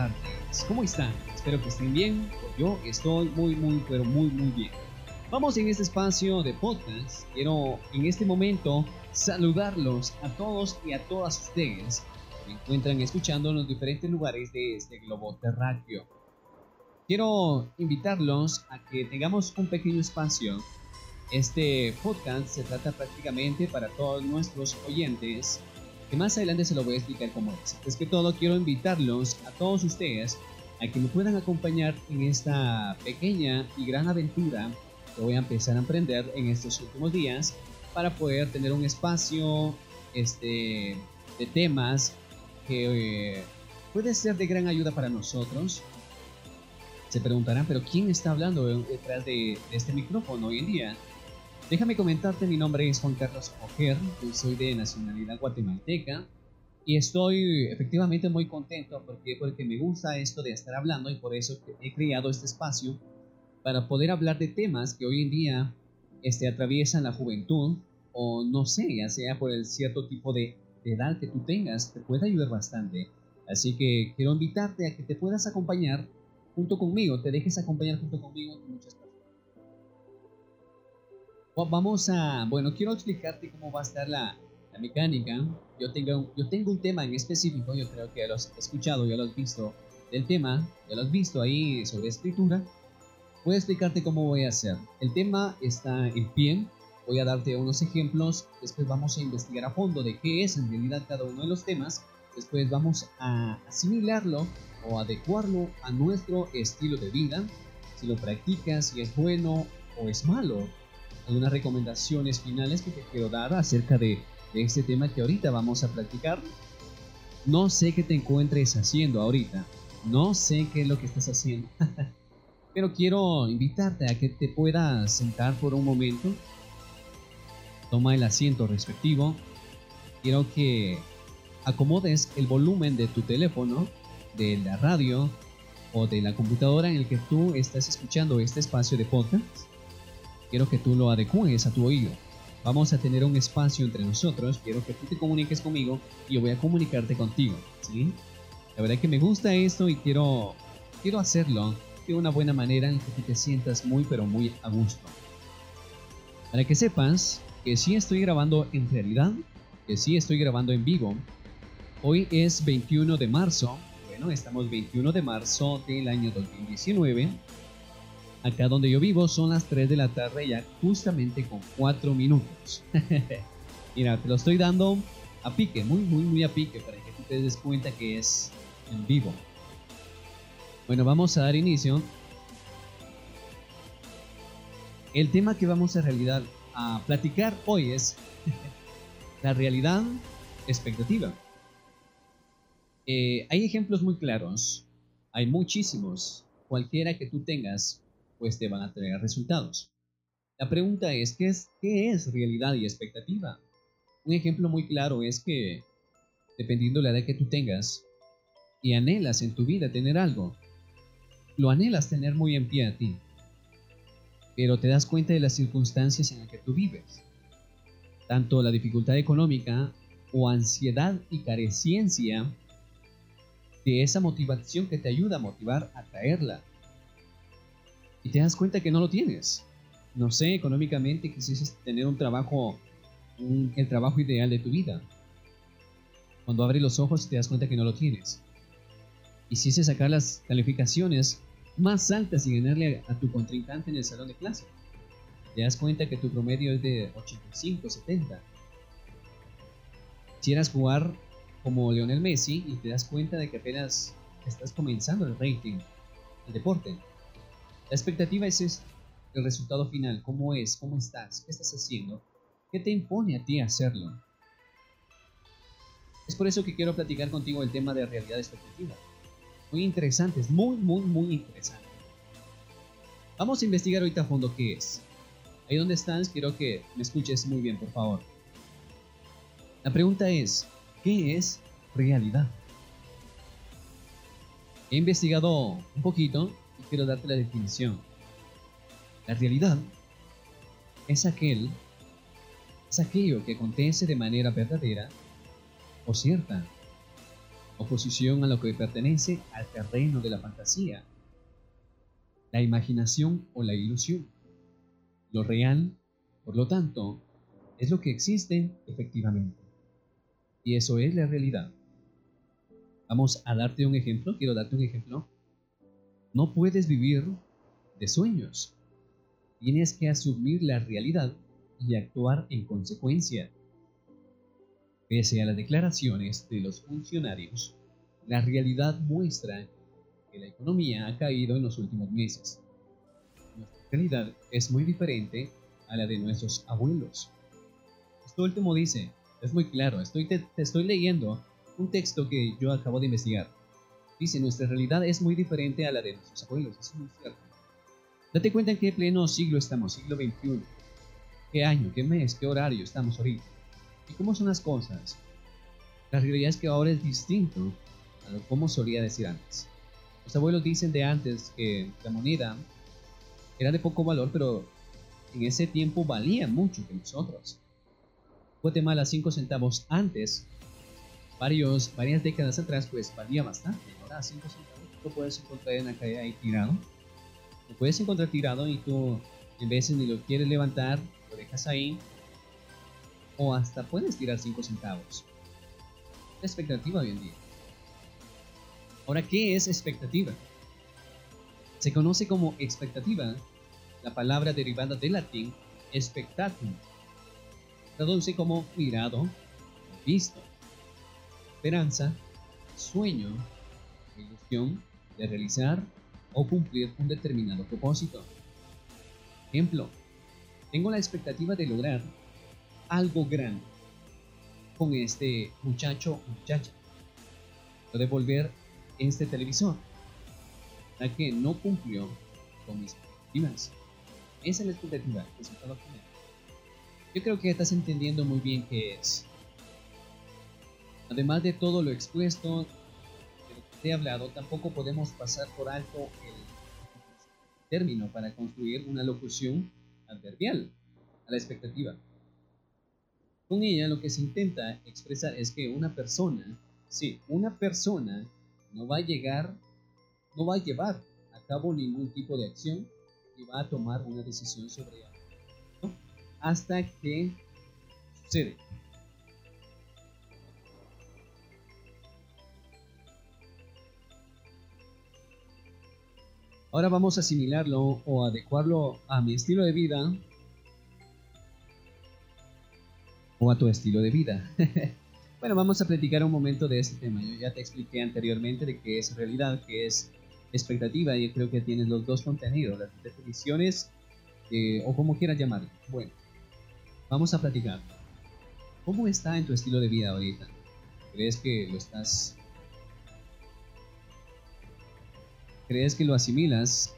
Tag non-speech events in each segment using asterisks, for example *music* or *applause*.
tardes. ¿Cómo están? Espero que estén bien. Yo estoy muy, muy, pero muy, muy bien. Vamos en este espacio de podcast. Quiero en este momento saludarlos a todos y a todas ustedes que me encuentran escuchando en los diferentes lugares de este globo terráqueo. Quiero invitarlos a que tengamos un pequeño espacio. Este podcast se trata prácticamente para todos nuestros oyentes que más adelante se lo voy a explicar cómo es. Es que todo quiero invitarlos a todos ustedes a que me puedan acompañar en esta pequeña y gran aventura que voy a empezar a emprender en estos últimos días para poder tener un espacio este, de temas que eh, puede ser de gran ayuda para nosotros. Se preguntarán, pero ¿quién está hablando detrás de, de este micrófono hoy en día? Déjame comentarte, mi nombre es Juan Carlos Ojer, soy de nacionalidad guatemalteca y estoy efectivamente muy contento porque, porque me gusta esto de estar hablando y por eso he creado este espacio para poder hablar de temas que hoy en día este, atraviesan la juventud o no sé, ya sea por el cierto tipo de, edad que tú tengas, te puede ayudar bastante. Así que quiero invitarte a que te puedas acompañar junto conmigo, te dejes acompañar junto conmigo muchas Vamos a, bueno, quiero explicarte cómo va a estar la, la mecánica. Yo tengo, yo tengo un tema en específico, yo creo que lo has escuchado, ya lo has visto del tema, ya lo has visto ahí sobre escritura. Voy a explicarte cómo voy a hacer. El tema está en pie, voy a darte unos ejemplos, después vamos a investigar a fondo de qué es en realidad cada uno de los temas, después vamos a asimilarlo o adecuarlo a nuestro estilo de vida, si lo practicas, si es bueno o es malo algunas recomendaciones finales que te quiero dar acerca de, este tema que ahorita vamos a practicar. No sé qué te encuentres haciendo ahorita, no sé qué es lo que estás haciendo, *laughs* pero quiero invitarte a que te puedas sentar por un momento, toma el asiento respectivo, quiero que acomodes el volumen de tu teléfono, de la radio o de la computadora en el que tú estás escuchando este espacio de podcast quiero que tú lo adecues a tu oído. Vamos a tener un espacio entre nosotros, quiero que tú te comuniques conmigo y yo voy a comunicarte contigo, ¿sí? La verdad que me gusta esto y quiero, quiero hacerlo de una buena manera en que tú te sientas muy pero muy a gusto. Para que sepas que sí estoy grabando en realidad, que sí estoy grabando en vivo. Hoy es 21 de marzo, bueno, estamos 21 de marzo del año 2019 Acá donde yo vivo son las 3 de la tarde ya justamente con 4 minutos. *laughs* Mira, te lo estoy dando a pique, muy, muy, muy a pique para que tú te des cuenta que es en vivo. Bueno, vamos a dar inicio. El tema que vamos a realidad a platicar hoy es *laughs* la realidad expectativa. Eh, hay ejemplos muy claros, hay muchísimos. Cualquiera que tú tengas pues te van a traer resultados. La pregunta es, ¿qué es, realidad y expectativa? Un ejemplo muy claro es que, dependiendo de la edad que tú tengas, y anhelas en tu vida tener algo, lo anhelas tener muy en pie a ti, pero te das cuenta de las circunstancias en las que tú vives, tanto la dificultad económica o ansiedad y careciencia de esa motivación que te ayuda a motivar a traerla y te das cuenta que no lo tienes. No sé, económicamente quisieses tener un trabajo, el trabajo ideal de tu vida. Cuando abres los ojos te das cuenta que no lo tienes. Quisieses sacar las calificaciones más altas y ganarle a, tu contrincante en el salón de clase. Te das cuenta que tu promedio es de 85, 70. Quisieras jugar como Lionel Messi y te das cuenta de que apenas estás comenzando el rating, el deporte la expectativa es el resultado final, cómo es, cómo estás, qué estás haciendo, qué te impone a ti hacerlo. Es por eso que quiero platicar contigo el tema de realidad expectativa. Muy interesante, es muy, muy, muy interesante. Vamos a investigar ahorita a fondo qué es. Ahí donde estás, quiero que me escuches muy bien, por favor. La pregunta es, ¿qué es realidad? He investigado un poquito quiero darte la definición. La realidad es aquel, es aquello que acontece de manera verdadera o cierta. oposición a lo que pertenece al terreno de la fantasía, la imaginación o la ilusión. Lo real, por lo tanto, es lo que existe efectivamente. Y eso es la realidad. Vamos a darte un ejemplo, quiero darte un ejemplo. No puedes vivir de sueños. Tienes que asumir la realidad y actuar en consecuencia. Pese a las declaraciones de los funcionarios, la realidad muestra que la economía ha caído en los últimos meses. Nuestra realidad es muy diferente a la de nuestros abuelos. Esto último dice, es muy claro, estoy, te, estoy leyendo un texto que yo acabo de investigar. Dice, nuestra realidad es muy diferente a la de nuestros abuelos, es muy cierto. Date cuenta en qué pleno siglo estamos, siglo XXI. ¿Qué año, qué mes, qué horario estamos ahorita? ¿Y cómo son las cosas? La realidad es que ahora es distinto a lo como solía decir antes. Los abuelos dicen de antes que la moneda era de poco valor, pero en ese tiempo valía mucho que nosotros. Guatemala 5 centavos antes, varios, varias décadas atrás, pues valía bastante. Ahora 5 centavos tú puedes encontrar en la calle ahí tirado. Lo puedes encontrar tirado y tú en veces ni lo quieres levantar, lo dejas ahí. O hasta puedes tirar 5 centavos. La expectativa hoy en día. Ahora, ¿qué es expectativa? Se conoce como expectativa la palabra derivada del latín expectatum. Traduce como mirado, visto, esperanza, sueño, ilusión de realizar o cumplir un determinado propósito. Ejemplo, tengo la expectativa de lograr algo grande con este muchacho o muchacha. Puede volver este televisor, ya que no cumplió con mis expectativas. Esa es la expectativa. Yo creo que estás entendiendo muy bien qué es. Además de todo lo expuesto, de lo que te he hablado, tampoco podemos pasar por alto el término para construir una locución adverbial a la expectativa. Con ella lo que se intenta expresar es que una persona, sí, una persona no va a llegar, no va a llevar a cabo ningún tipo de acción y va a tomar una decisión sobre algo hasta que sucede. Ahora vamos a asimilarlo o adecuarlo a mi estilo de vida o a tu estilo de vida. *laughs* Bueno, vamos a platicar un momento de este tema. Yo ya te expliqué anteriormente de qué es realidad, qué es expectativa, y creo que tienes los dos contenidos, las definiciones eh, o como quieras llamarlo. Bueno, vamos a platicar. ¿Cómo está en tu estilo de vida ahorita? ¿Crees que lo estás... ¿Crees que lo asimilas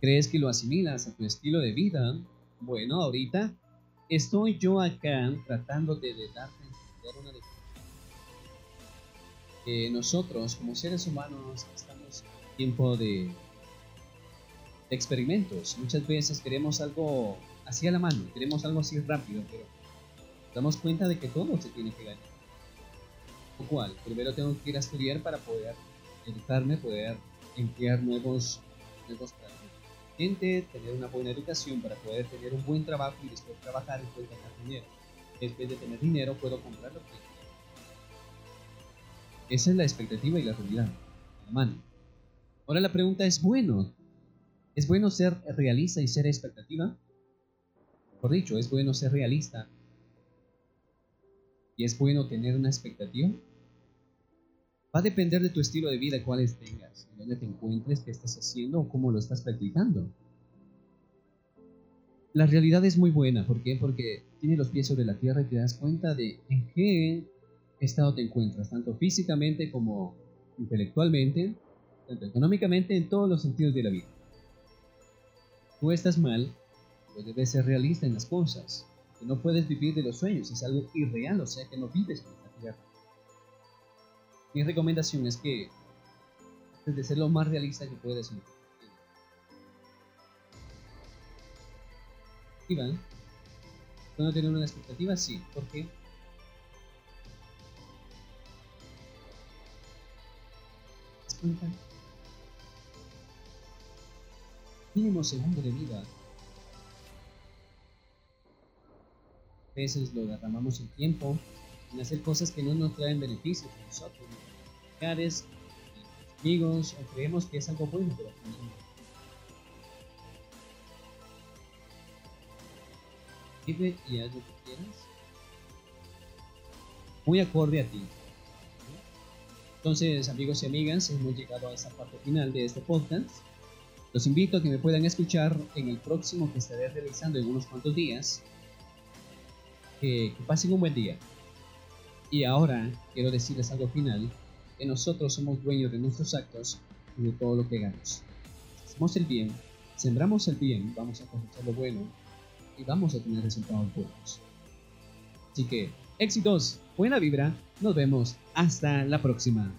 ¿Crees que lo asimilas a tu estilo de vida? Bueno, ahorita estoy yo acá tratando de, darte una nosotros como seres humanos estamos en tiempo de, de experimentos. Muchas veces queremos algo así a la mano, queremos algo así rápido, pero damos cuenta de que todo se tiene que ganar. Lo cual, primero tengo que ir a estudiar para poder educarme, poder emplear nuevos, nuevos tener una buena educación para poder tener un buen trabajo y después trabajar y poder ganar dinero. Después de tener dinero puedo comprar lo que quiero. Esa es la expectativa y la realidad, la mano. Ahora la pregunta es, bueno, ¿es bueno ser realista y ser expectativa? Por dicho, ¿es bueno ser realista y es bueno tener una expectativa? Va a depender de tu estilo de vida, cuáles tengas, en dónde te encuentres, qué estás haciendo o cómo lo estás practicando. La realidad es muy buena, ¿por qué? Porque tiene los pies sobre la tierra y te das cuenta de en qué estado te encuentras, tanto físicamente como intelectualmente, tanto económicamente, en todos los sentidos de la vida. Tú estás mal, pero debes ser realista en las cosas, que no puedes vivir de los sueños, es algo irreal, o sea que no vives con esta tierra mi recomendación es que de ser lo más realista que puedes. expectativa. ¿Puedo tener una expectativa? Sí. ¿Por qué? ¿Te cuenta? Mínimo segundo de vida. Veces lo derramamos el tiempo en hacer cosas que no nos traen beneficios a nosotros, familiares, amigos, o creemos que es algo bueno, pero no. Vive y haz lo que quieras. Muy acorde a ti. Entonces, amigos y amigas, hemos llegado a esa parte final de este podcast. Los invito a que me puedan escuchar en el próximo que estaré realizando en unos cuantos días. Que, pasen un buen día. Y ahora quiero decirles algo final, que nosotros somos dueños de nuestros actos y de todo lo que hagamos. Hacemos el bien, sembramos el bien, vamos a cosechar lo bueno y vamos a tener resultados buenos. Así que, éxitos, buena vibra, nos vemos hasta la próxima.